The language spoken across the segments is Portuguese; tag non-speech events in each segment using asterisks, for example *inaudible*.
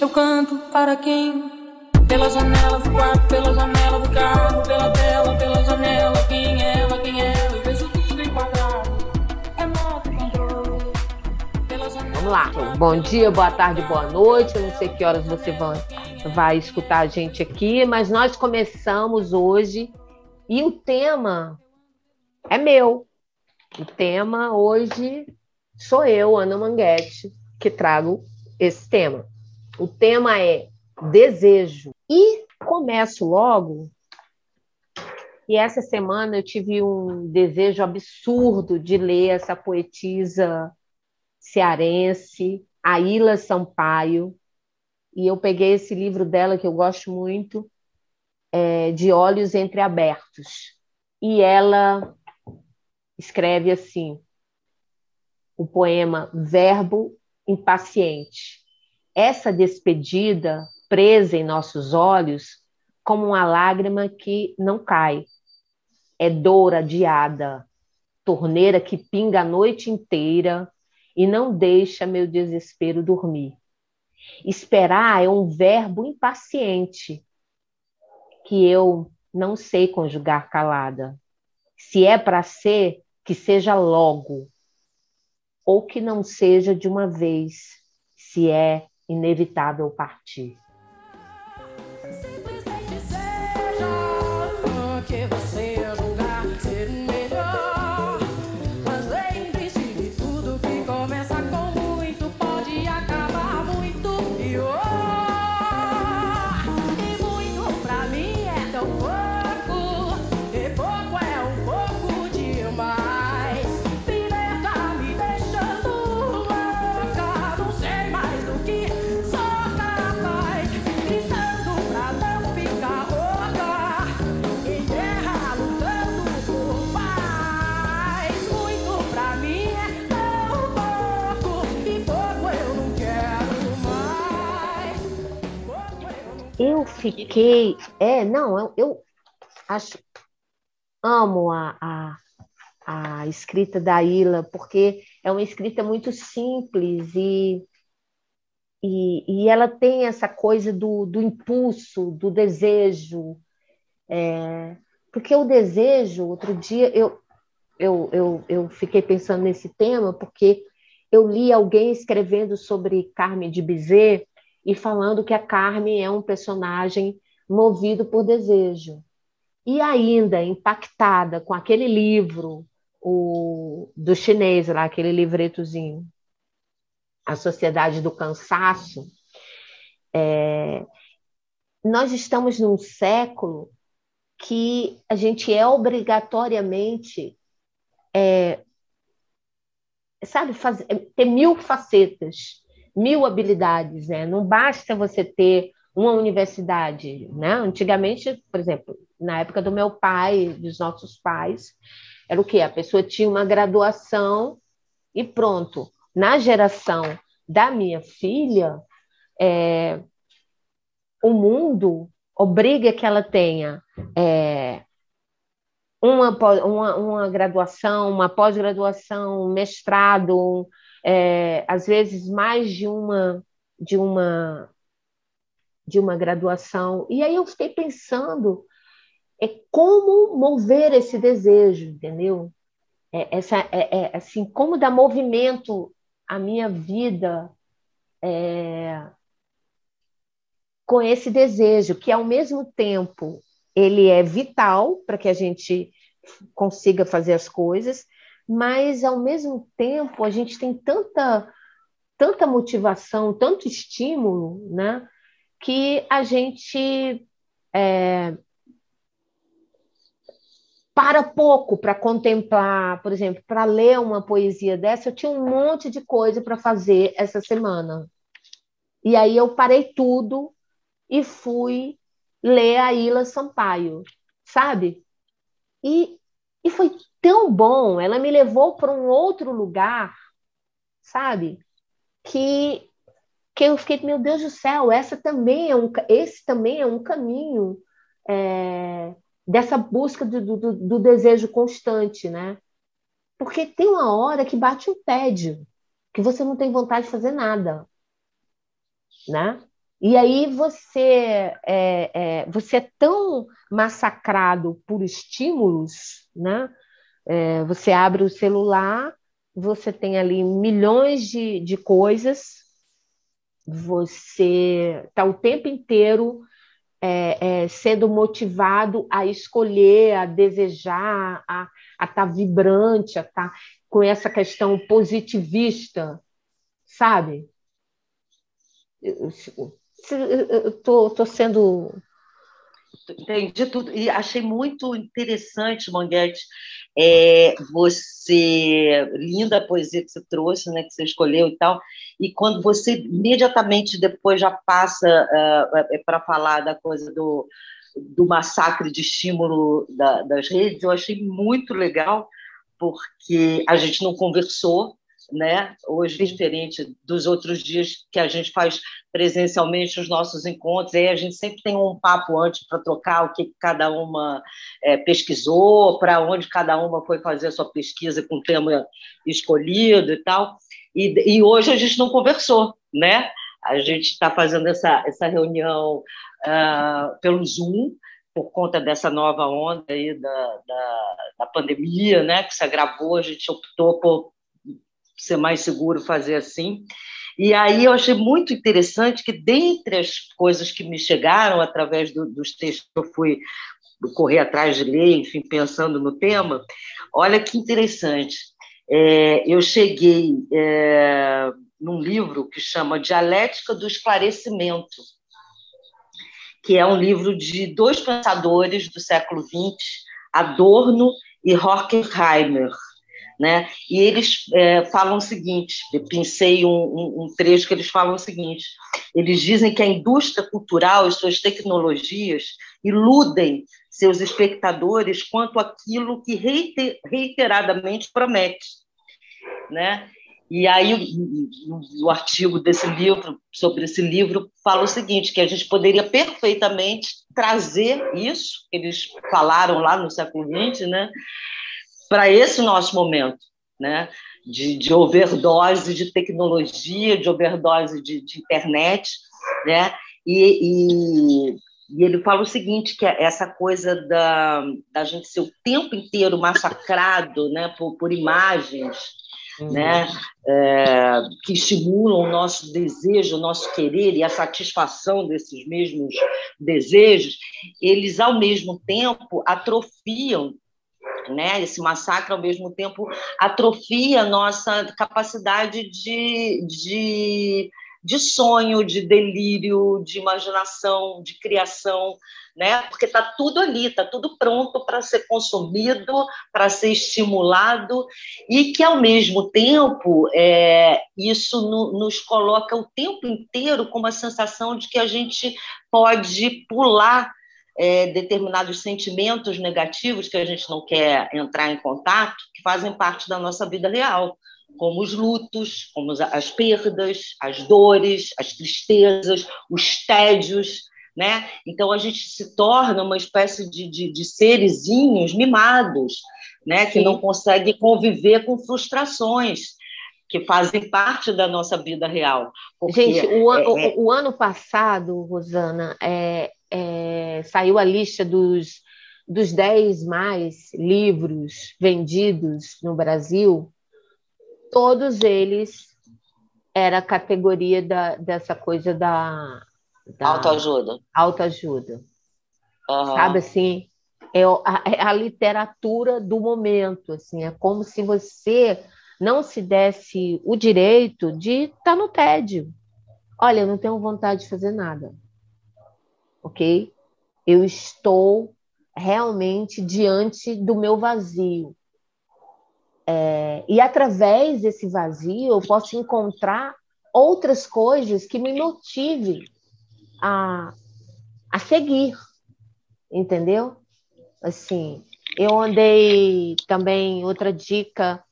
Eu canto para quem? Pela janela do quarto, pela janela do carro, pela tela, pela janela. Quem é ela, quem é ela? Eu vejo tudo enquadrado. Remoto controle. Pela janela. Vamos lá. Bom dia, boa tarde, boa noite. Eu não sei que horas você vai, vai escutar a gente aqui, mas nós começamos hoje e o tema é meu. O tema hoje sou eu, Ana Manguete, que trago esse tema. O tema é desejo. E começo logo. E essa semana eu tive um desejo absurdo de ler essa poetisa cearense, Aila Sampaio. E eu peguei esse livro dela, que eu gosto muito, é, De Olhos Entreabertos. E ela escreve assim: o poema Verbo Impaciente. Essa despedida presa em nossos olhos como uma lágrima que não cai. É dor adiada, torneira que pinga a noite inteira e não deixa meu desespero dormir. Esperar é um verbo impaciente que eu não sei conjugar calada. Se é para ser, que seja logo, ou que não seja de uma vez, se é inevitável partir. Fiquei. É, não, eu, eu acho. Amo a, a, a escrita da Ila, porque é uma escrita muito simples e, e, e ela tem essa coisa do, do impulso, do desejo. É, porque o desejo, outro dia, eu, eu, eu, eu fiquei pensando nesse tema, porque eu li alguém escrevendo sobre Carmen de Bizet e falando que a Carmen é um personagem movido por desejo. E ainda impactada com aquele livro o, do chinês, lá, aquele livretozinho, A Sociedade do Cansaço, é, nós estamos num século que a gente é obrigatoriamente é, sabe, fazer, ter mil facetas mil habilidades, né? Não basta você ter uma universidade, né? Antigamente, por exemplo, na época do meu pai, dos nossos pais, era o quê? A pessoa tinha uma graduação e pronto. Na geração da minha filha, é, o mundo obriga que ela tenha é, uma, uma, uma graduação, uma pós-graduação, um mestrado, é, às vezes mais de uma de uma de uma graduação. E aí eu fiquei pensando é como mover esse desejo, entendeu? É, essa é, é, assim como dar movimento à minha vida é, com esse desejo que ao mesmo tempo ele é vital para que a gente consiga fazer as coisas mas ao mesmo tempo a gente tem tanta tanta motivação, tanto estímulo, né, que a gente é, para pouco para contemplar, por exemplo, para ler uma poesia dessa, eu tinha um monte de coisa para fazer essa semana. E aí eu parei tudo e fui ler a Ila Sampaio, sabe? E, e foi tão bom, ela me levou para um outro lugar, sabe? Que que eu fiquei, meu Deus do céu, essa também é um, esse também é um caminho é, dessa busca do, do, do, desejo constante, né? Porque tem uma hora que bate um tédio, que você não tem vontade de fazer nada, né? E aí você é, é, você é tão massacrado por estímulos, né? É, você abre o celular, você tem ali milhões de, de coisas, você está o tempo inteiro é, é, sendo motivado a escolher, a desejar, a estar tá vibrante, a estar tá com essa questão positivista, sabe? Eu estou sendo Entendi tudo. E achei muito interessante, Manguete, é, você, linda a poesia que você trouxe, né, que você escolheu e tal, e quando você imediatamente depois já passa uh, para falar da coisa do, do massacre de estímulo da, das redes, eu achei muito legal, porque a gente não conversou, né? Hoje, diferente dos outros dias que a gente faz presencialmente os nossos encontros, aí a gente sempre tem um papo antes para trocar o que cada uma é, pesquisou, para onde cada uma foi fazer a sua pesquisa com o tema escolhido e tal. E, e hoje a gente não conversou, né? A gente está fazendo essa, essa reunião uh, pelo Zoom, por conta dessa nova onda aí da, da, da, pandemia, né, que se agravou, a gente optou por ser mais seguro fazer assim. E aí eu achei muito interessante que, dentre as coisas que me chegaram através do, dos textos que eu fui correr atrás de ler, enfim, pensando no tema, olha que interessante. É, eu cheguei é, num livro que chama Dialética do Esclarecimento, que é um livro de dois pensadores do século XX, Adorno e Horkheimer. Né? E eles é, falam o seguinte: eu pensei um, um, um, trecho que eles falam o seguinte: eles dizem que a indústria cultural e suas tecnologias iludem seus espectadores quanto àquilo que reiter, reiteradamente promete. Né? E aí, o artigo desse livro, sobre esse livro, fala o seguinte: que a gente poderia perfeitamente trazer isso, que eles falaram lá no século XX, né? Para esse nosso momento, né? De, de, overdose de tecnologia, de overdose de, de internet, né? E, e, e, ele fala o seguinte, que é essa coisa da, da gente ser o tempo inteiro massacrado né, por, por imagens, uhum. né, é, que estimulam o nosso desejo, o nosso querer e a satisfação desses mesmos desejos, eles, ao mesmo tempo, atrofiam né? Esse massacre, ao mesmo tempo, atrofia nossa capacidade de, de, de sonho, de delírio, de imaginação, de criação, né? Porque está tudo ali, está tudo pronto para ser consumido, para ser estimulado, e que, ao mesmo tempo, é, isso no, nos coloca o tempo inteiro com uma sensação de que a gente pode pular é, determinados sentimentos negativos que a gente não quer entrar em contato, que fazem parte da nossa vida real, como os lutos, como as perdas, as dores, as tristezas, os tédios. Né? Então a gente se torna uma espécie de, de, de serezinhos mimados, né? que não consegue conviver com frustrações que fazem parte da nossa vida real. Gente, o, é, o, é o, ano passado, Rosana, é, é, saiu a lista dos, dos 10 mais livros vendidos no Brasil, todos eles era a categoria da, dessa coisa da, da autoajuda. Autoajuda. Uhum. Sabe assim? É a, é a literatura do momento, assim, é como se você não se desse o direito de estar tá no tédio. Olha, eu não tenho vontade de fazer nada ok? Eu estou realmente diante do meu vazio. É, e através desse vazio eu posso encontrar outras coisas que me motivem a, a seguir, entendeu? Assim, eu andei também, outra dica,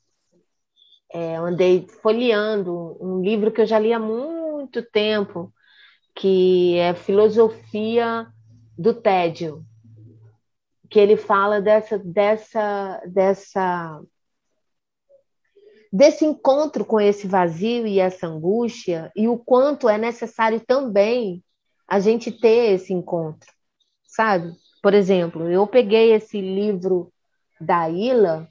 é, andei folheando um livro que eu já li há muito tempo, que é Filosofia do Tédio, que ele fala dessa, dessa, dessa, desse encontro com esse vazio e essa angústia, e o quanto é necessário também a gente ter esse encontro, sabe? Por exemplo, eu peguei esse livro da Ila,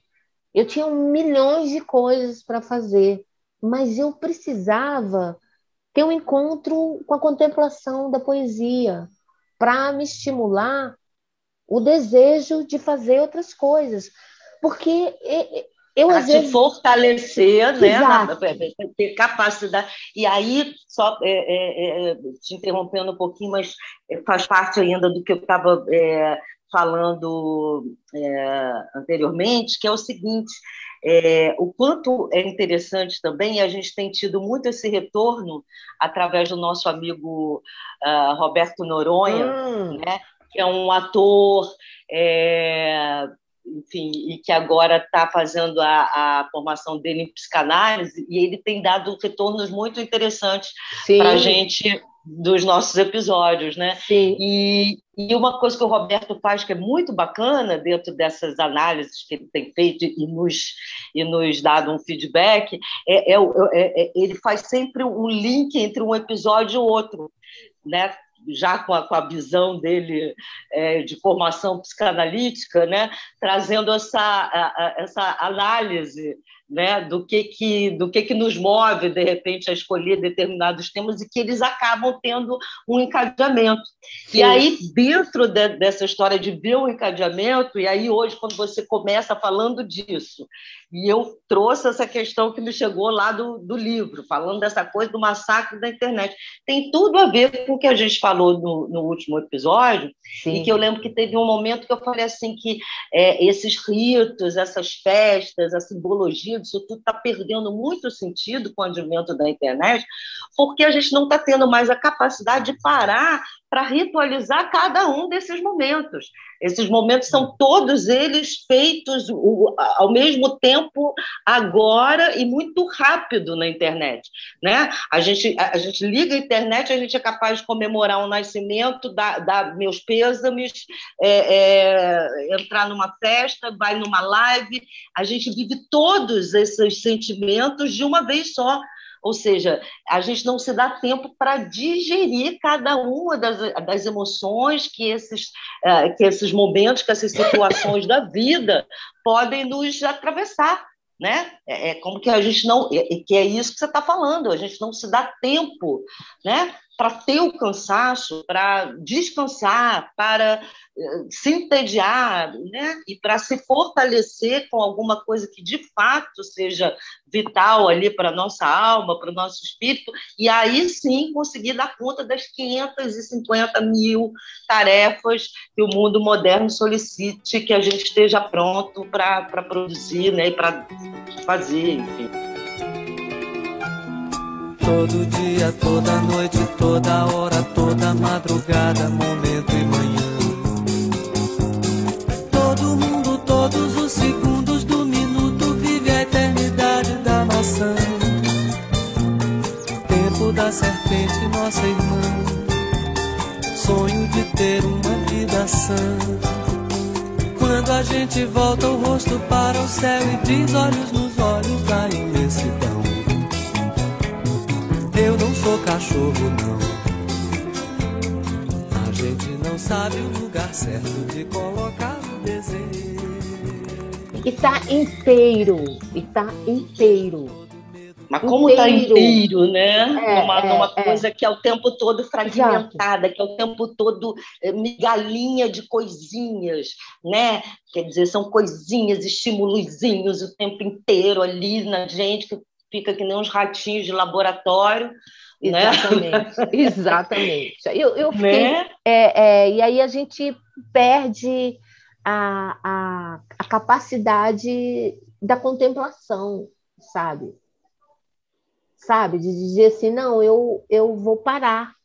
eu tinha milhões de coisas para fazer, mas eu precisava ter um encontro com a contemplação da poesia para me estimular o desejo de fazer outras coisas, porque eu às vezes... fortalecer, né, na, ter capacidade. E aí, só é, é, é, te interrompendo um pouquinho, mas faz parte ainda do que eu estava é, falando é, anteriormente, que é o seguinte: é, o quanto é interessante também, a gente tem tido muito esse retorno através do nosso amigo uh, Roberto Noronha, hum. né, que é um ator é, enfim, e que agora está fazendo a, a, formação dele em psicanálise, e ele tem dado retornos muito interessantes para a gente dos nossos episódios, né? Sim. E, e uma coisa que o Roberto faz que é muito bacana dentro dessas análises que ele tem feito e nos, e nos dado um feedback, é, é, é, é ele faz sempre um link entre um episódio e outro, né? Já com a, com a visão dele é, de formação psicanalítica, né, trazendo essa, a, a, essa análise né, do que que do que que nos move de repente a escolher determinados temas e que eles acabam tendo um encadeamento. Sim. E aí dentro de, dessa história de ver o encadeamento e aí hoje quando você começa falando disso e eu trouxe essa questão que me chegou lá do, do livro, falando dessa coisa do massacre da internet. Tem tudo a ver com o que a gente falou no, no último episódio, Sim. e que eu lembro que teve um momento que eu falei assim que é, esses ritos, essas festas, a simbologia disso tudo está perdendo muito sentido com o advento da internet, porque a gente não está tendo mais a capacidade de parar para ritualizar cada um desses momentos. Esses momentos são todos eles feitos ao mesmo tempo, agora e muito rápido na internet. Né? A, gente, a, gente liga a internet, a gente é capaz de comemorar um nascimento, dar, dar meus pêsames, é, é, entrar numa festa, vai numa live. A gente vive todos esses sentimentos de uma vez só. Ou seja, a gente não se dá tempo para digerir cada uma das, das emoções que esses, uh, que esses momentos, que essas situações da vida podem nos atravessar. Né? É, é como que a gente não. Que é isso que você está falando, a gente não se dá tempo né? Para ter o cansaço, para descansar, para eh, se entediar, né? E para se fortalecer com alguma coisa que de fato seja vital ali para a nossa alma, para o nosso espírito, e aí sim conseguir dar conta das 550 mil tarefas que o mundo moderno solicite que a gente esteja pronto para produzir né? e para fazer, enfim. Todo dia, toda noite, toda hora, toda madrugada, momento e manhã. Todo mundo, todos os segundos do minuto vive a eternidade da maçã. Tempo da serpente, nossa irmã. Sonho de ter uma vida sã. Quando a gente volta o rosto para o céu e diz olhos nos olhos da imensidão sou cachorro, não. A gente não sabe o lugar certo de colocar o desejo. E tá inteiro, e tá inteiro. Mas como está inteiro, né? É, uma, é, uma é. coisa é. que é o tempo todo fragmentada, Exato. que é o tempo todo eh, migalhinha de coisinhas, né? Quer dizer, são coisinhas, estímulozinhos o tempo inteiro ali na gente, que fica que nem uns ratinhos de laboratório, né? *laughs* exatamente. Eu, eu fiquei, né? é, é, e aí a gente perde a, a, a capacidade da contemplação, sabe? Sabe? De dizer assim, não, eu, eu vou parar,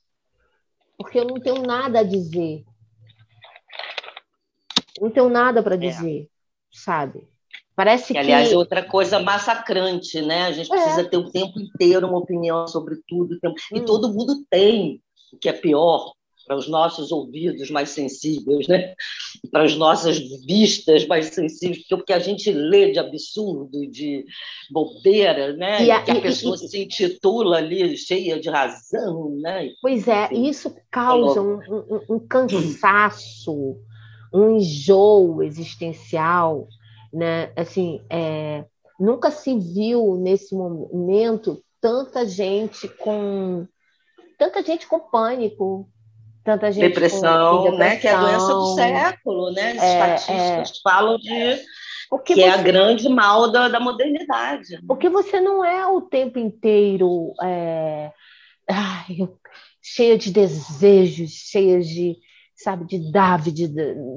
porque eu não tenho nada a dizer. Não tenho nada para é. dizer, é. sabe? Parece que, que, aliás, é outra coisa massacrante, né? A gente é. precisa ter o tempo inteiro uma opinião sobre tudo. Tempo... Hum. E todo mundo tem, o que é pior, para os nossos ouvidos mais sensíveis, né? para as nossas vistas mais sensíveis, porque o que a gente lê de absurdo, de bobeira, né? E a, que a pessoa e, se intitula ali cheia de razão. Né? Pois é, isso causa um, um, um cansaço, um enjoo existencial. Né? Assim, é, nunca se viu nesse momento tanta gente com tanta gente com pânico, tanta gente depressão, com, depressão né? Que é a doença do século, né? As é, estatísticas é, falam de porque que você, é a grande mal da, da modernidade. Porque você não é o tempo inteiro é, ai, cheia de desejos, cheia de, sabe, de David,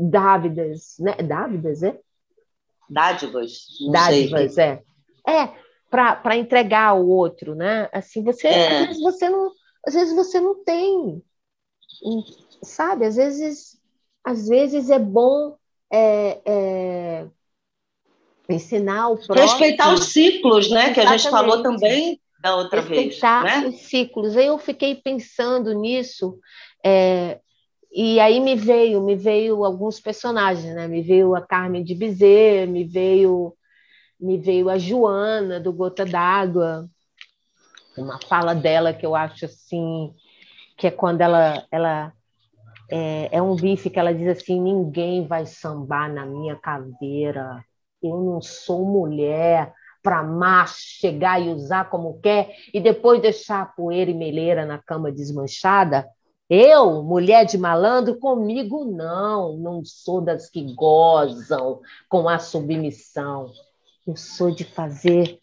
Dávidas, né? Dávidas, é? Dádivas. Dádivas, é. É, para entregar ao outro, né? Assim, você, é. às vezes você não, às vezes você não tem sabe? Às vezes, às vezes é bom é, é, ensinar o próximo. Respeitar os ciclos, né? Exatamente. Que a gente falou também da outra Respeitar vez. Respeitar né? os ciclos. Aí eu fiquei pensando nisso. É, e aí me veio, me veio alguns personagens, né? Me veio a Carmen de Bizet, me veio, me veio a Joana do Gota d'Água, uma fala dela que eu acho assim que é quando ela, ela é, é um bife que ela diz assim: ninguém vai sambar na minha caveira, eu não sou mulher para macho chegar e usar como quer e depois deixar a poeira e meleira na cama desmanchada. Eu, mulher de malandro, comigo não, não sou das que gozam com a submissão. Eu sou de fazer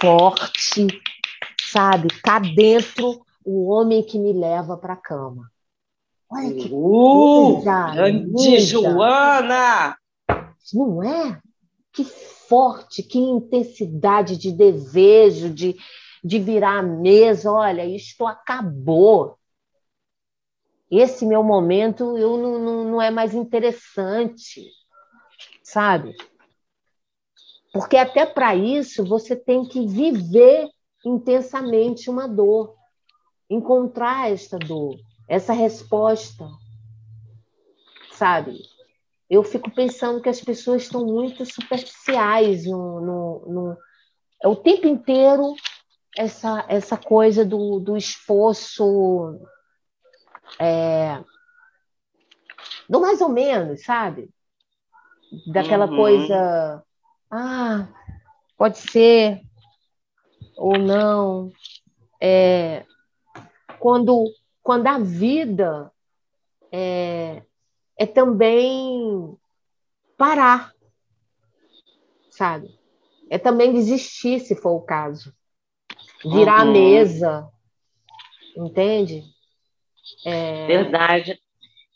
forte, sabe, cá dentro o homem que me leva para a cama. Olha que uh, coisa grande Joana! Não é? Que forte, que intensidade de desejo, de, de virar a mesa. Olha, isto acabou. Esse meu momento eu não, não, não é mais interessante, sabe? Porque até para isso você tem que viver intensamente uma dor encontrar esta dor, essa resposta, sabe? Eu fico pensando que as pessoas estão muito superficiais no, no, no é o tempo inteiro essa, essa coisa do, do esforço é, do mais ou menos, sabe? Daquela uhum. coisa, ah, pode ser ou não. É, quando, quando a vida é, é também parar, sabe? É também desistir, se for o caso. Virar uhum. a mesa, entende? É... Verdade.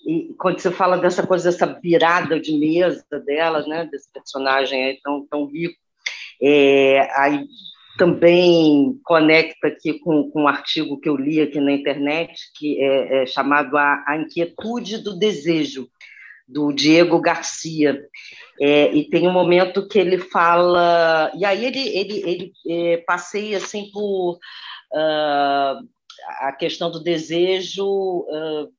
E quando você fala dessa coisa, dessa virada de mesa dela, né, desse personagem aí tão, tão rico, é, aí também conecta aqui com, com um artigo que eu li aqui na internet, que é, é chamado a, a, Inquietude do Desejo, do Diego Garcia. É, e tem um momento que ele fala. E aí ele, ele, ele é, passeia assim por. Uh, a questão do desejo uh,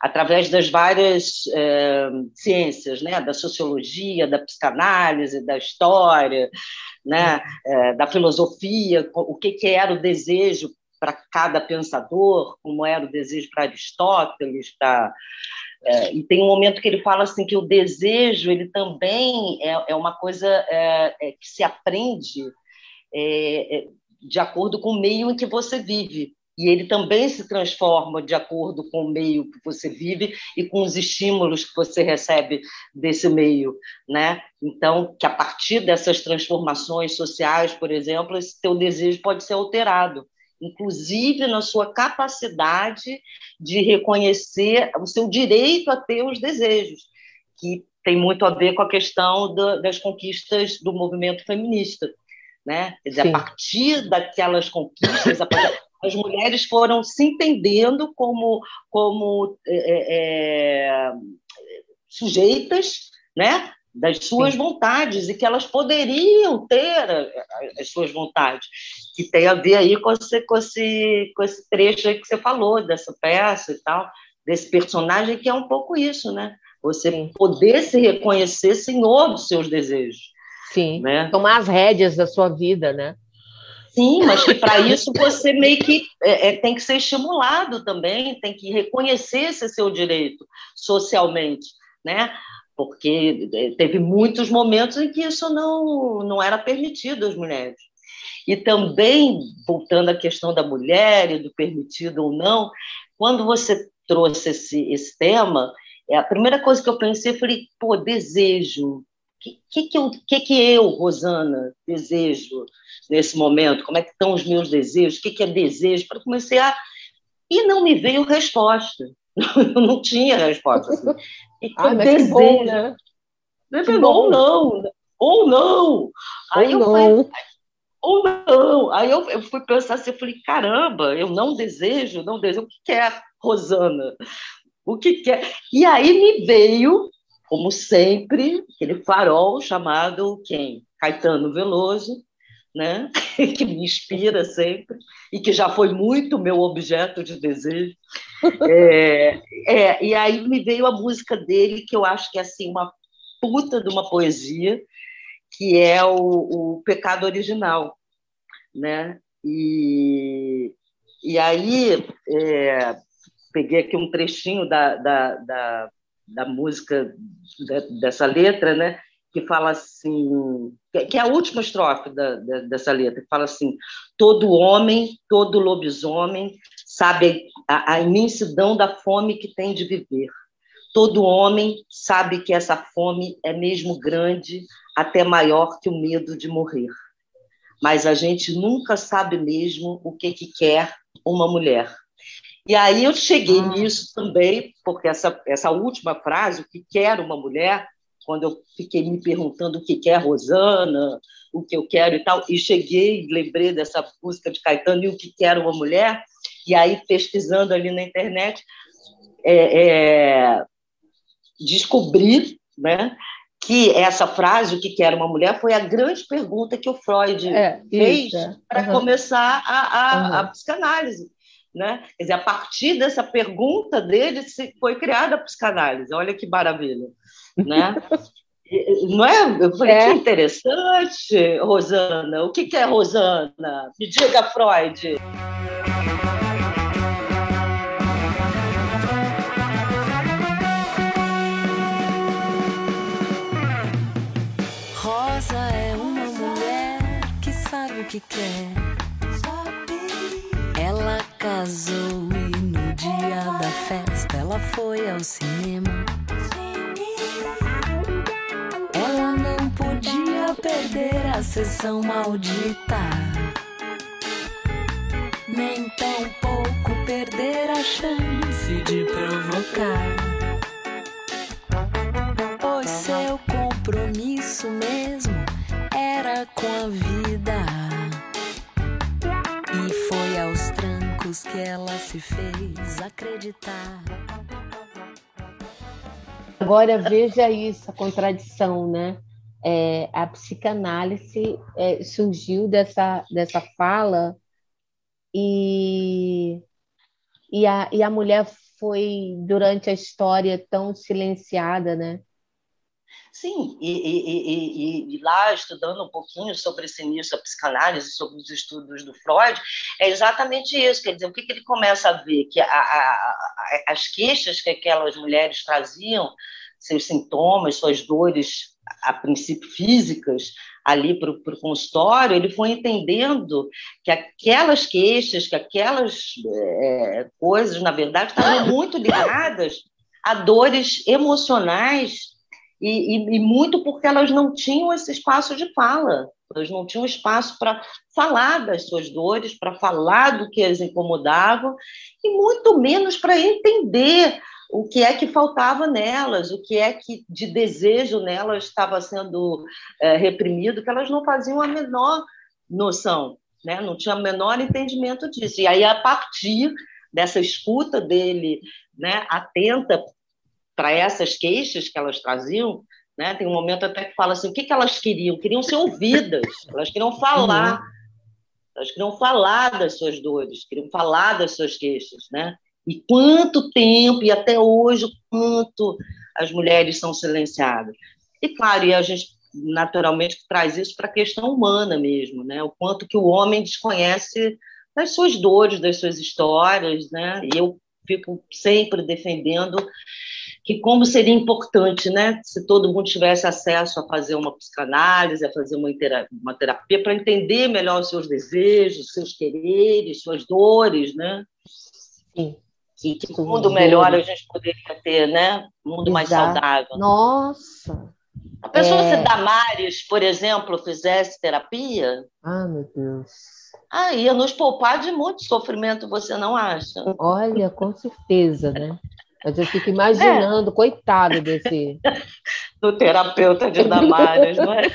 através das várias é, ciências, né, da sociologia, da psicanálise, da história, né, é, da filosofia, o que, que era o desejo para cada pensador, como era o desejo para Aristóteles, para é, e tem um momento que ele fala assim que o desejo ele também é, é uma coisa é, que se aprende de acordo com o meio em que você vive e ele também se transforma de acordo com o meio que você vive e com os estímulos que você recebe desse meio, né? Então, que a partir dessas transformações sociais, por exemplo, esse teu desejo pode ser alterado, inclusive na sua capacidade de reconhecer o seu direito a ter os desejos, que tem muito a ver com a questão das conquistas do movimento feminista. Né? Quer dizer, Sim. a partir daquelas conquistas, partir as mulheres foram se entendendo como, como é, é, é sujeitas, né? das suas Sim. vontades e que elas poderiam ter as suas vontades, que tem a ver aí com esse, com esse, com esse trecho que você falou, dessa peça e tal, desse personagem, que é um pouco isso, né? Você Sim. poder se reconhecer senhor dos seus desejos. Sim, né? tomar as rédeas da sua vida, né? Sim, mas que para isso você meio que é, é, tem que ser estimulado também, tem que reconhecer esse seu direito socialmente, né? Porque é, teve muitos momentos em que isso não, não era permitido às mulheres. E também, voltando à questão da mulher e do permitido ou não, quando você trouxe esse, esse tema, é a primeira coisa que eu pensei, foi pô, desejo. O que, que, que, eu, que, que eu, Rosana, desejo nesse momento? Como é que estão os meus desejos? O que, que é desejo? Para comecei a... E não me veio resposta. *laughs* não tinha resposta. Assim. *laughs* E ah, mas desejo. bom, né? Ou não, ou não. Aí ou eu não. Falei, ou não. Aí eu, eu fui pensar assim, eu falei, caramba, eu não desejo, não desejo. O que quer é Rosana? O que quer? É? E aí me veio, como sempre, aquele farol chamado quem? Caetano Veloso, né? *laughs* que me inspira sempre e que já foi muito meu objeto de desejo. É, é, e aí me veio a música dele, que eu acho que é assim, uma puta de uma poesia, que é o, o Pecado Original. Né? E, e aí é, peguei aqui um trechinho da, da, da, da música, dessa letra, né? que fala assim, que é a última estrofe da, da, dessa letra, que fala assim: todo homem, todo lobisomem sabe a, a, imensidão da fome que tem de viver. Todo homem sabe que essa fome é mesmo grande, até maior que o medo de morrer. Mas a gente nunca sabe mesmo o que, que quer uma mulher. E aí eu cheguei ah. nisso também, porque essa, essa última frase, o que quer uma mulher, quando eu fiquei me perguntando o que é Rosana, o que eu quero e tal, e cheguei, lembrei dessa música de Caetano e o que quer uma mulher, e aí pesquisando ali na internet, é, é, descobri né, que essa frase, o que quer uma mulher, foi a grande pergunta que o Freud é, fez para uhum. começar a, a, uhum. a psicanálise. Né? Quer dizer, a partir dessa pergunta dele foi criada a psicanálise. Olha que maravilha né? Não é? Eu falei, é. que interessante, Rosana. O que é Rosana? Me diga, Freud. Rosa é uma mulher que sabe o que quer. Ela casou e no dia da festa ela foi ao cinema. perder a sessão maldita, nem tão pouco perder a chance de provocar. Pois seu compromisso mesmo era com a vida. E foi aos trancos que ela se fez acreditar. Agora veja isso, a contradição, né? é, a psicanálise é, surgiu dessa, dessa fala e, e, a, e a mulher foi, durante a história, tão silenciada, né? Sim, e, e, e, e, lá estudando um pouquinho sobre esse início da psicanálise, sobre os estudos do Freud, é exatamente isso. Quer dizer, o que, que ele começa a ver? Que a, a, as queixas que aquelas mulheres traziam, seus sintomas, suas dores a princípio físicas, ali para o consultório, ele foi entendendo que aquelas queixas, que aquelas é, coisas, na verdade, estavam muito ligadas a dores emocionais e, e, e, muito porque elas não tinham esse espaço de fala, elas não tinham espaço para falar das suas dores, para falar do que as incomodavam e muito menos para entender o que é que faltava nelas, o que é que de desejo nelas estava sendo é, reprimido, que elas não faziam a menor noção, né? não tinham o menor entendimento disso. E aí, a partir dessa escuta dele, né, atenta para essas queixas que elas traziam, Né? Tem um momento até que fala assim: o que, que elas queriam? Queriam ser ouvidas, *laughs* elas queriam falar. Uhum. Elas queriam falar das suas dores, queriam falar das suas queixas, né? E quanto tempo, e até hoje, quanto as mulheres são silenciadas. E, claro, e a gente naturalmente traz isso para a questão humana mesmo, né? O quanto que o homem desconhece das suas dores, das suas histórias, né? E eu fico sempre defendendo que como seria importante, né, se todo mundo tivesse acesso a fazer uma psicanálise, a fazer uma terapia, uma terapia para entender melhor os seus desejos, seus quereres, suas dores, né? Sim. Que, que mundo melhor a gente poderia ter, né? Um mundo Exato. mais saudável. Nossa! A pessoa é... se Damares, por exemplo, fizesse terapia. Ah, meu Deus. Ah, ia nos poupar de muito sofrimento, você não acha? Olha, com certeza, né? Mas eu fico imaginando, é. coitado desse. *laughs* Do terapeuta de Damares, não é? *laughs*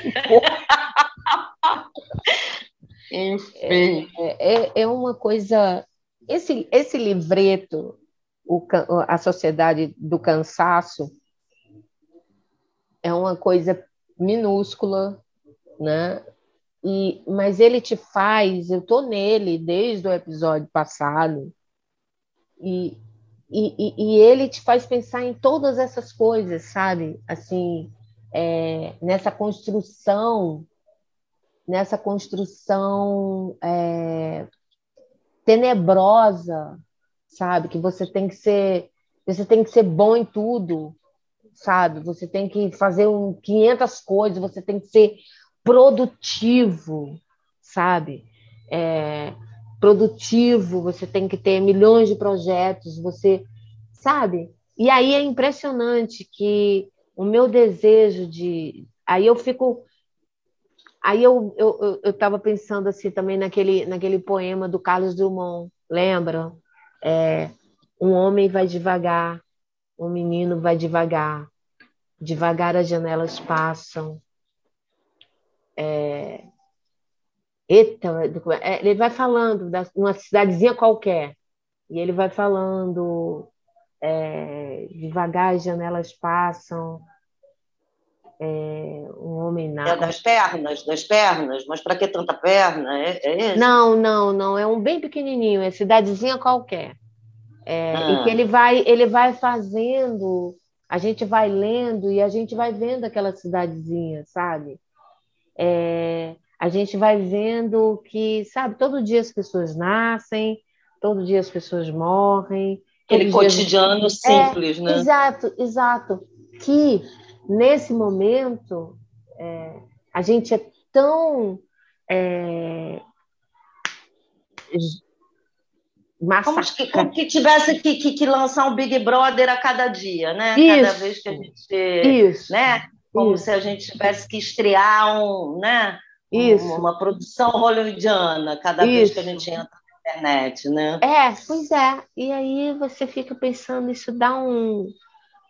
Enfim. É, é, é, uma coisa. Esse, esse livreto, o, A Sociedade do Cansaço, é uma coisa minúscula, né? E, mas ele te faz, eu tô nele desde o episódio passado, e e, e, ele te faz pensar em todas essas coisas, sabe? Assim, é, nessa construção, nessa construção é, tenebrosa, sabe? Que você tem que ser, você tem que ser bom em tudo, sabe? Você tem que fazer um 500 coisas, você tem que ser produtivo, sabe? É, produtivo, você tem que ter milhões de projetos, você sabe? E aí é impressionante que o meu desejo de. Aí eu fico. Aí eu eu estava pensando assim também naquele, naquele poema do Carlos Drummond, lembra? É, um homem vai devagar, um menino vai devagar, devagar as janelas passam. É, Eita, é, ele vai falando de uma cidadezinha qualquer, e ele vai falando é, devagar as janelas passam, é, um homem nada. É das pernas, das pernas, mas para que tanta perna? É, é não, não, não, é um bem pequenininho, é cidadezinha qualquer. É, ah. E que ele vai, ele vai fazendo, a gente vai lendo e a gente vai vendo aquela cidadezinha, sabe? É, a gente vai vendo que, sabe, todo dia as pessoas nascem, todo dia as pessoas morrem. Aquele cotidiano simples, é, né? Exato, exato. Que nesse momento é, a gente é tão é, como que tivesse que, que, que, lançar um Big Brother a cada dia, né? Isso, cada vez que a gente. Isso. Né? Como isso. se a gente tivesse que estrear um, né? Isso. Uma produção hollywoodiana cada Isso. vez que a gente entra na internet, né? É, pois é. E aí você fica pensando, isso dá um,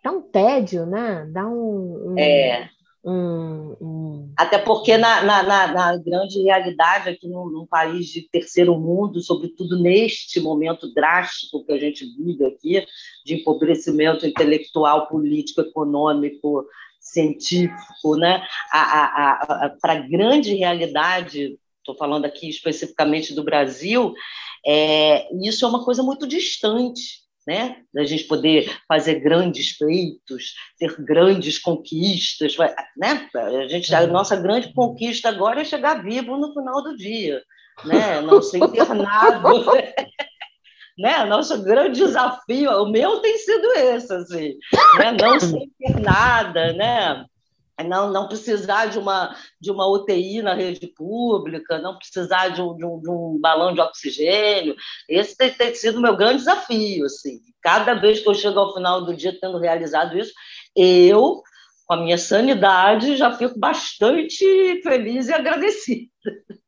dá um tédio, né? Dá um. um é. Um, um... Até porque, na, na, na, na, grande realidade, aqui num, num, país de terceiro mundo, sobretudo neste momento drástico que a gente vive aqui, de empobrecimento intelectual, político, econômico, científico, né? para a grande realidade, estou falando aqui especificamente do Brasil, é, isso é uma coisa muito distante, né? Da gente poder fazer grandes feitos, ter grandes conquistas, né? A gente, a nossa grande conquista agora é chegar vivo no final do dia, né? Não ser internado. *laughs* né? Nosso grande desafio, o meu tem sido esse, assim, né? não *coughs* ser internada, né? Não, não precisar de uma, de uma UTI na rede pública, não precisar de um, de um, de um balão de oxigênio. Esse tem, tem sido o meu grande desafio. Assim. Cada vez que eu chego ao final do dia tendo realizado isso, eu, com a minha sanidade, já fico bastante feliz e agradecida.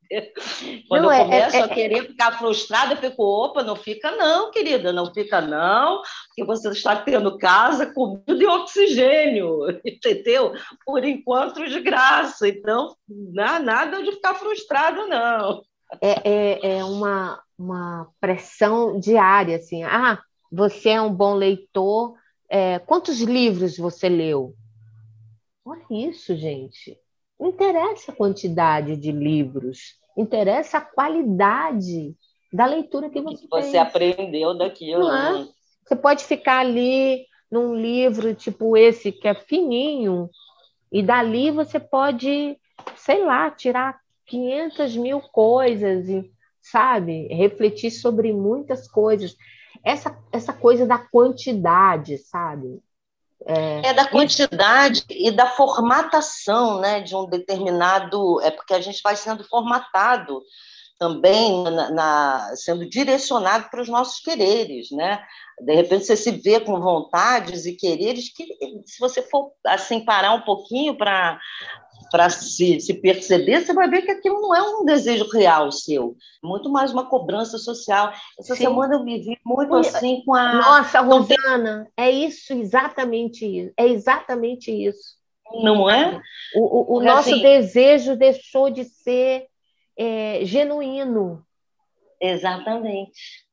*laughs* Quando não, eu é, começo é, é, a querer ficar frustrada, eu fico, opa, não fica não, querida, não fica não, porque você está tendo casa, comida e oxigênio, *laughs* entendeu? Por enquanto, de graça. Então, não, nada de ficar frustrada, não. É, é, é uma, uma pressão diária, assim. Ah, você é um bom leitor. É, quantos livros você leu? olha isso, gente. Não interessa a quantidade de livros, interessa a qualidade da leitura que você, que você fez. aprendeu daquilo. Não é? né? Você pode ficar ali num livro tipo esse, que é fininho, e dali você pode, sei lá, tirar 500 mil coisas, e, sabe? Refletir sobre muitas coisas. Essa, essa coisa da quantidade, sabe? É, da quantidade e da formatação né, de um determinado. É porque a gente vai sendo formatado também, na, na, sendo direcionado para os nossos quereres. Né? De repente você se vê com vontades e quereres que, se você for assim, parar um pouquinho para para se, se, perceber, você vai ver que aquilo não é um desejo real seu, muito mais uma cobrança social. Essa Sim. semana eu me vi muito assim com a. Nossa, Rosana, é isso, exatamente isso. É exatamente isso. Não é? O, o, o nosso assim, desejo deixou de ser é, genuíno. Exatamente.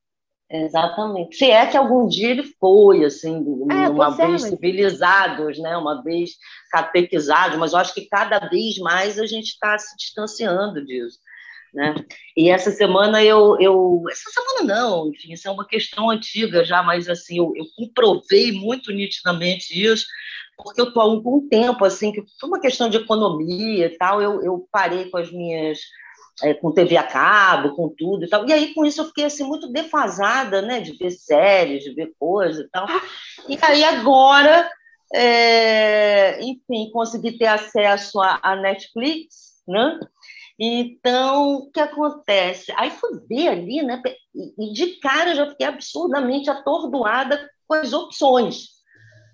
Exatamente. Se é que algum dia ele foi, assim, é, uma vez é, civilizados, né? uma vez catequizados, mas eu acho que cada vez mais a gente está se distanciando disso. Né? E essa semana eu, eu. Essa semana não, enfim, isso é uma questão antiga já, mas assim, eu, eu comprovei muito nitidamente isso, porque eu estou há algum tempo, assim, que foi uma questão de economia e tal, eu, eu parei com as minhas é, com TV a cabo, com tudo e tal. E aí, com isso, eu fiquei assim, muito defasada, né? De ver séries, de ver coisas e tal. E aí, agora, é, enfim, consegui ter acesso à Netflix, né? Então, o que acontece? Aí fui ver ali, né? E de cara já fiquei absurdamente atordoada com as opções,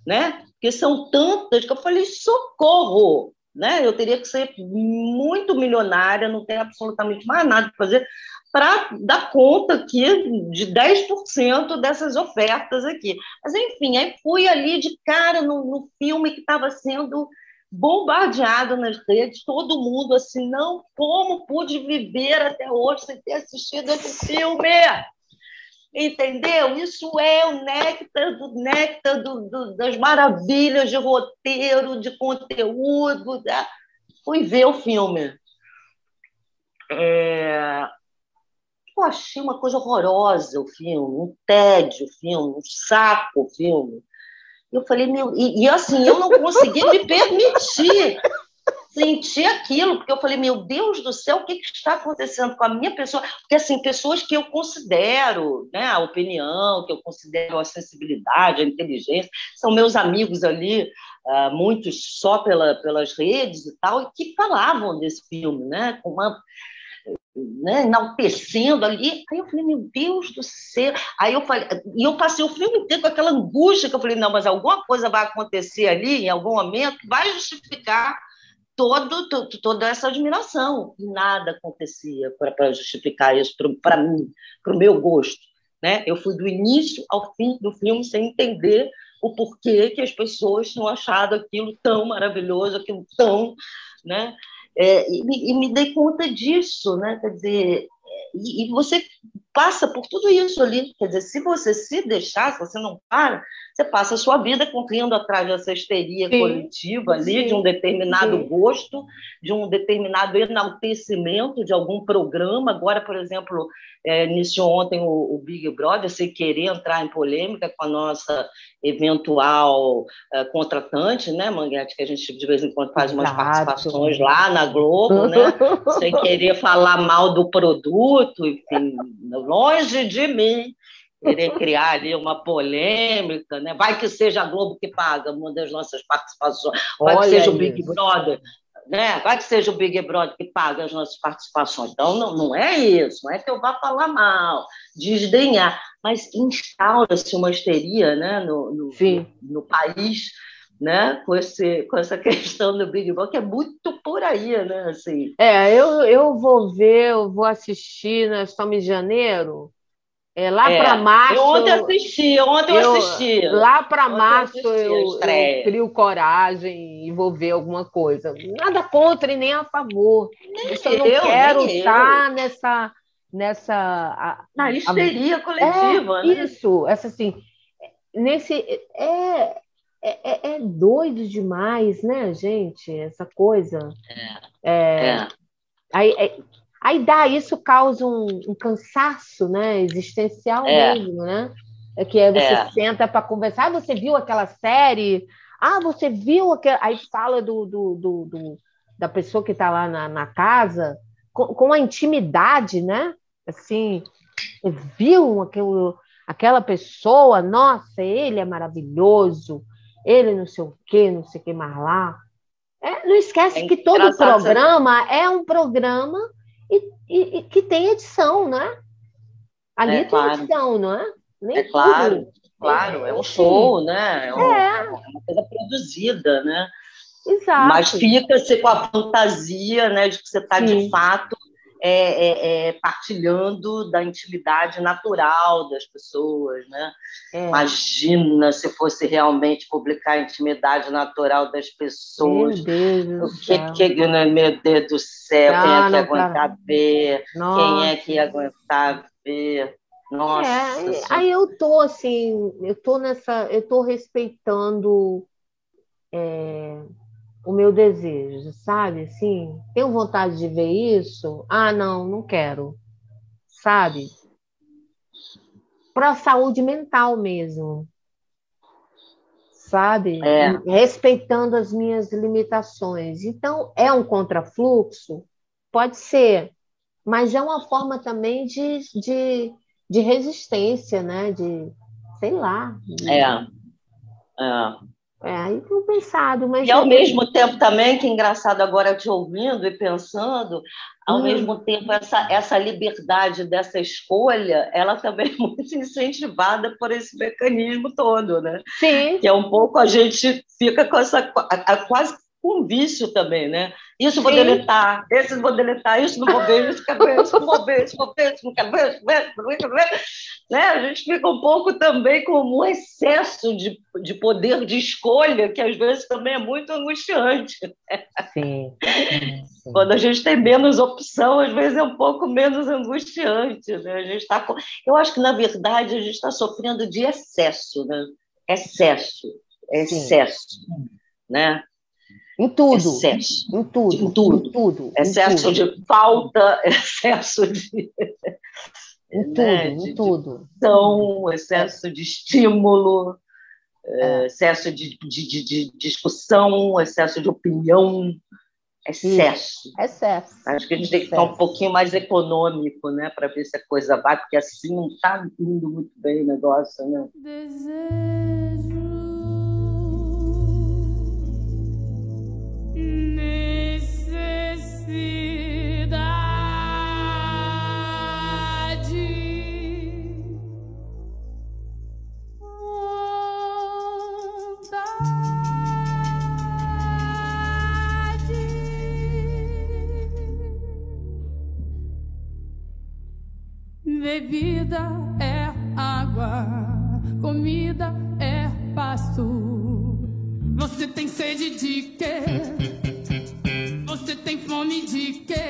né? Porque são tantas que eu falei, socorro! Né? Eu teria que ser muito milionária, não ter absolutamente mais nada para fazer, para dar conta aqui de 10% dessas ofertas aqui. Mas, enfim, aí fui ali de cara no, no filme que estava sendo bombardeado nas redes, todo mundo assim, não, como pude viver até hoje sem ter assistido esse filme? Entendeu? Isso é o néctar do néctar do, do, das maravilhas de roteiro, de conteúdo. Tá? Fui ver o filme. É... Eu achei uma coisa horrorosa o filme, um tédio o filme, um saco o filme. Eu falei, meu, e, e assim, eu não consegui me permitir senti aquilo, porque eu falei, meu Deus do céu, o que, que, está acontecendo com a minha pessoa? Porque, assim, pessoas que eu considero, né, a opinião, que eu considero a sensibilidade, a inteligência, são meus amigos ali, uh, muitos só pela, pelas redes e tal, e que falavam desse filme, né, com uma né, enaltecendo ali. Aí eu falei, meu Deus do céu. Aí eu falei, e eu passei o filme inteiro com aquela angústia que eu falei, não, mas alguma coisa vai acontecer ali em algum momento vai justificar todo, todo, toda essa admiração. Nada acontecia para justificar isso para mim, para o meu gosto. Né? Eu fui do início ao fim do filme sem entender o porquê que as pessoas tinham achado aquilo tão maravilhoso, aquilo tão. Né? É, e, e, me dei conta disso, né? quer dizer, e, e, você passa por tudo isso ali. Quer dizer, se você se deixar, se você não para, você passa a sua vida correndo atrás dessa histeria Sim. coletiva ali, Sim. de um determinado Sim. gosto, de um determinado enaltecimento de algum programa. Agora, por exemplo, é, iniciou ontem o, o, Big Brother, sem querer entrar em polêmica com a nossa eventual é, contratante, né, Manguete, que a gente de vez em quando faz umas Exato. participações lá na Globo, né, sem *laughs* querer falar mal do produto, enfim, longe de mim querer criar ali uma polêmica, né? Vai que seja a Globo que paga uma das nossas participações, vai Olha que seja isso. o Big Brother, né? Vai que seja o Big Brother que paga as nossas participações. Então, não, não é isso, não é que eu vá falar mal, desdenhar, mas instaura-se uma histeria né? no, no, no, no país né, com, esse, com essa questão do Big Brother, que é muito por aí, né? Assim. É, eu, eu vou ver, eu vou assistir, nós estamos em janeiro, é, lá é, para março. Eu ontem assisti, ontem eu, eu assisti. Lá para março eu, eu, eu, crio coragem e vou ver alguma coisa. Nada contra e nem a favor. Nem eu não eu, quero estar nessa. nessa a, Na histeria a, coletiva. É, né? Isso, essa assim. Nesse. É, é, é, é doido demais, né, gente? Essa coisa. É. é. é. Aí, é, aí dá, isso causa um, um cansaço, né? Existencial mesmo, né? É que aí você senta para conversar. Ah, você viu aquela série? Ah, você viu aquela. Aí fala do, do, do, do da pessoa que está lá na, na casa, com, com, a intimidade, né? Assim, viu aquilo, aquela pessoa, nossa, ele é maravilhoso, ele não sei o quê, não sei o que mais lá. É, não esquece é que todo programa é um programa e, e, e, que tem edição, né? Ali é, tem claro. edição, não é? Nem é claro, claro, é, um show, né? É, um, é. uma coisa produzida, né? Exato. Mas fica-se com a fantasia né, de que você está, de fato, é, é, é, partilhando da intimidade natural das pessoas, né? É. Imagina se fosse realmente publicar a intimidade natural das pessoas. Meu Deus o que, que né, meu Deus do céu, quem é que ia aguentar ver? Nossa. Quem é que ia aguentar ver? Nossa. É, aí eu tô assim, eu tô nessa, eu tô respeitando é, o meu desejo, sabe? Assim, tenho vontade de ver isso? Ah, não, não quero, sabe? Para a saúde mental mesmo, sabe? É. Respeitando as minhas limitações. Então, é um contrafluxo? Pode ser, mas é uma forma também de, de, de resistência, né? De, sei lá. De... É. é. É, aí tenho pensado, mas. E ao mesmo tempo também, que engraçado agora te ouvindo e pensando, ao hum. mesmo tempo, essa, essa liberdade dessa escolha, ela também é *laughs* muito incentivada por esse mecanismo todo, né? Sim. Que é um pouco a gente fica com essa. A, a, quase um vício também, né? Isso vou Sim. deletar, esse vou deletar, isso não vou ver, isso quero ver, isso não vou ver, isso vou ver, isso não quero ver, isso não quero ver, né? A gente fica um pouco também com um excesso de, de poder de escolha, que às vezes também é muito angustiante. Né? Sim. Sim. *laughs* Quando a gente tem menos opção, às vezes é um pouco menos angustiante, né? A gente tá com... Eu acho que, na verdade, a gente está sofrendo de excesso, né? Excesso, excesso, Sim. né? Em tudo. Excesso. Em tudo. Em tudo. Em tudo. Excesso em tudo. de falta, *laughs* excesso de. Em tudo, né, em tudo. Então, excesso de estímulo, é. excesso de, de, de, de, discussão, excesso de opinião, excesso. Excesso. Acho que a gente excesso. tem que ficar um pouquinho mais econômico, né, para ver se a coisa vai, porque assim não está indo muito bem o negócio, né? Desejo Bebida é água, comida é pasto. Você tem sede de quê? Fome de quê?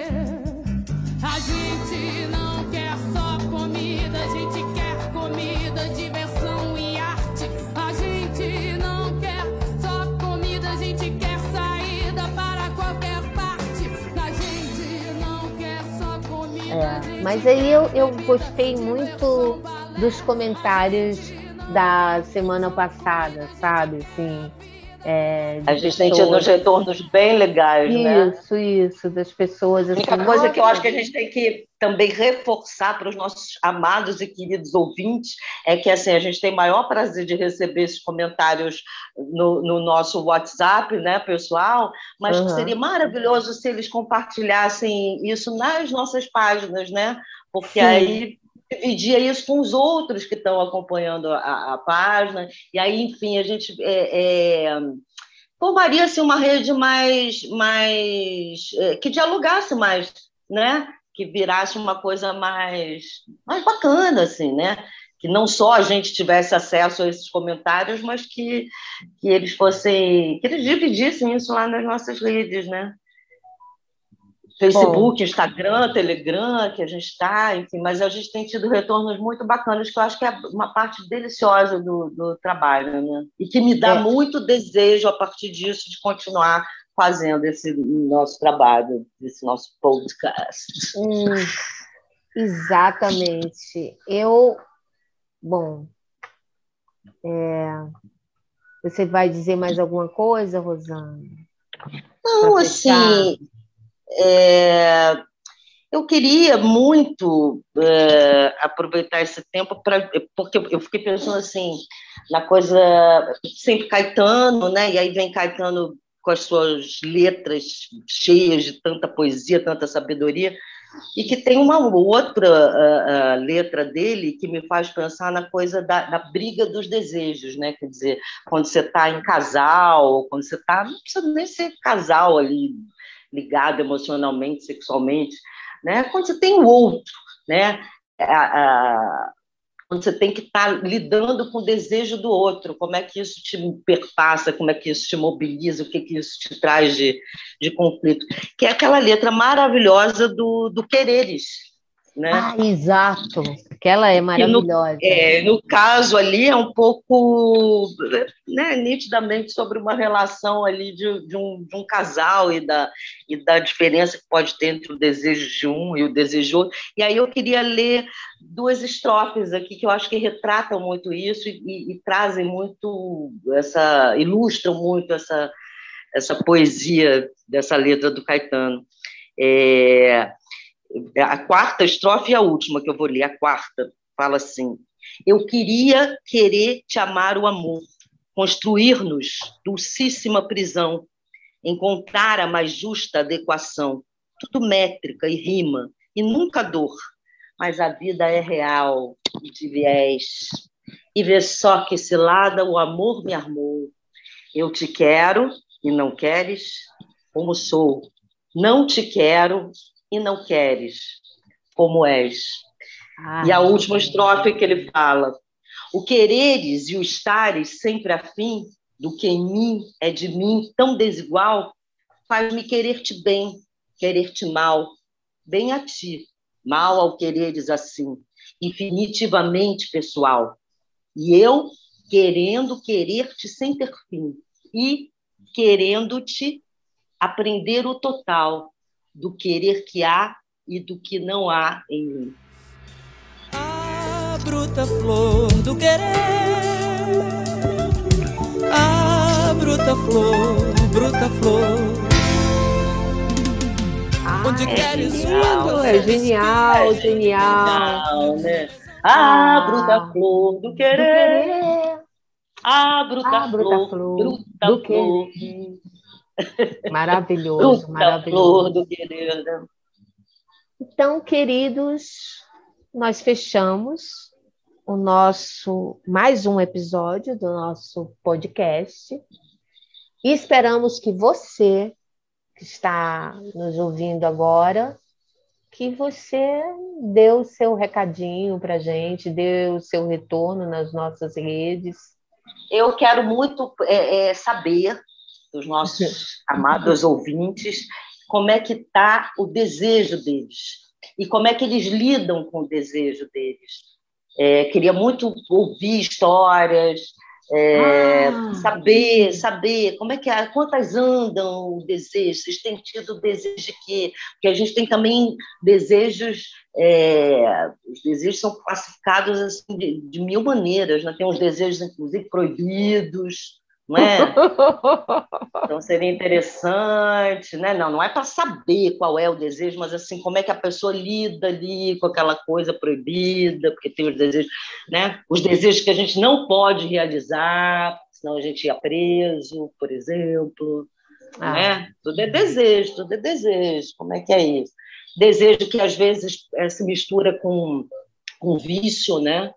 A gente não quer só comida, a gente quer comida, diversão e arte. A gente não quer só comida, a gente quer saída para qualquer parte. A gente não quer só comida. É, mas aí eu, eu gostei muito dos comentários da semana passada, sabe? Assim, é, a gente tem tido uns retornos bem legais, isso, né? Isso, isso, das pessoas. Assim, a única coisa que eu acho que a gente tem que também reforçar para os nossos amados e queridos ouvintes é que assim, a gente tem maior prazer de receber esses comentários no, no nosso WhatsApp, né, pessoal, mas uhum. seria maravilhoso se eles compartilhassem isso nas nossas páginas, né? Porque Sim. aí dividia isso com os outros que estão acompanhando a, a página, e aí, enfim, a gente é, é, formaria-se uma rede mais, mais é, que dialogasse mais, né? que virasse uma coisa mais, mais bacana, assim, né? que não só a gente tivesse acesso a esses comentários, mas que, que eles fossem, que eles dividissem isso lá nas nossas redes, né? Facebook, Bom. Instagram, Telegram, que a gente está, enfim, mas a gente tem tido retornos muito bacanas, que eu acho que é uma parte deliciosa do, do trabalho, né? E que me dá é. muito desejo, a partir disso, de continuar fazendo esse nosso trabalho, esse nosso podcast. Hum, exatamente. Eu, bom, é, você vai dizer mais alguma coisa, Rosana? Não, assim, é, eu queria muito é, aproveitar esse tempo para porque eu fiquei pensando assim na coisa sempre Caetano, né? E aí vem Caetano com as suas letras cheias de tanta poesia, tanta sabedoria, e que tem uma outra letra dele que me faz pensar na coisa da, da briga dos desejos, né? Quer dizer, quando você está em casal, quando você está, não precisa nem ser casal ali, ligado emocionalmente, sexualmente, né? Quando você tem o outro, né? A, quando você tem que estar tá lidando com o desejo do outro, como é que isso te perpassa, como é que isso te mobiliza, o que, que isso te traz de, de conflito. Que é aquela letra maravilhosa do, do Quereres, né? Ah, exato. Aquela é maravilhosa. No, é, no, caso ali é um pouco né, nitidamente sobre uma relação ali de, de, um, de um casal e da, e da diferença que pode ter entre o desejo de um e o desejo de outro. E aí eu queria ler duas estrofes aqui que eu acho que retratam muito isso e, e, e trazem muito essa ilustram muito essa essa poesia dessa letra do Caetano. É, a quarta estrofe e a última que eu vou ler, a quarta, fala assim: Eu queria querer te amar o amor, construir-nos dulcíssima prisão, encontrar a mais justa adequação, tudo métrica e rima, e nunca dor. Mas a vida é real e de viés. E vê só que cilada o amor me armou. Eu te quero e não queres como sou. Não te quero e não queres, como és. Ah, e a última estrofe que ele fala: o quereres e o estares sempre afim do que em mim é de mim tão desigual, faz-me querer-te bem, querer-te mal, bem a ti, mal ao quereres assim, infinitivamente pessoal. E eu querendo querer-te sem ter fim, e querendo-te aprender o total, do querer que há e do que não há em mim. A bruta flor do querer, a bruta flor, bruta flor. Ah, Onde é queres genial, é genial, é genial, né? A ah, bruta flor do querer, do querer. a bruta, a bruta flor, flor bruta do flor. Maravilhoso, maravilhoso. Então, queridos, nós fechamos o nosso mais um episódio do nosso podcast e esperamos que você que está nos ouvindo agora que você dê o seu recadinho para gente, dê o seu retorno nas nossas redes. Eu quero muito é, é, saber dos nossos amados ouvintes, como é que está o desejo deles e como é que eles lidam com o desejo deles. É, queria muito ouvir histórias, é, ah. saber, saber como é que é, quantas andam o desejo, vocês têm tido desejo de quê? Porque a gente tem também desejos, é, os desejos são classificados assim, de, de, mil maneiras, né? tem uns desejos, inclusive, proibidos, não é? *laughs* Então seria interessante, né? Não, não é para saber qual é o desejo, mas assim, como é que a pessoa lida ali com aquela coisa proibida, porque tem os desejos, né? Os desejos que a gente não pode realizar, senão a gente ia preso, por exemplo, ah. né? Tudo é desejo, tudo é desejo. Como é que é isso? Desejo que às vezes é, se mistura com, com vício, né?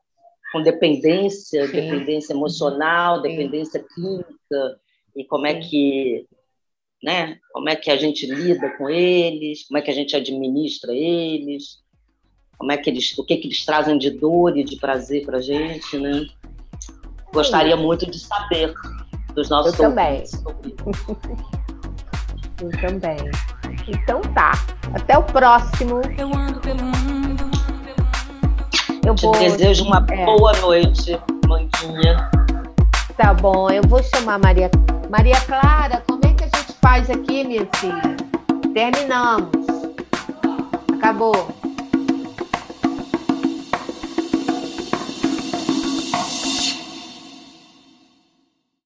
Com dependência, Sim. dependência emocional, Sim. dependência química, e como é que né? Como é que a gente lida com eles, como é que a gente administra eles, como é que eles, o que que eles trazem de dor e de prazer para a gente, né? Gostaria muito de saber dos nossos Eu também. *laughs* Eu também. Então tá. Até o próximo. Eu ando pelo mundo. Eu Te vou. desejo uma é. boa noite, Manguinha. Tá bom, eu vou chamar Maria. Maria Clara, como é que a gente faz aqui, minha filha? Terminamos. Acabou.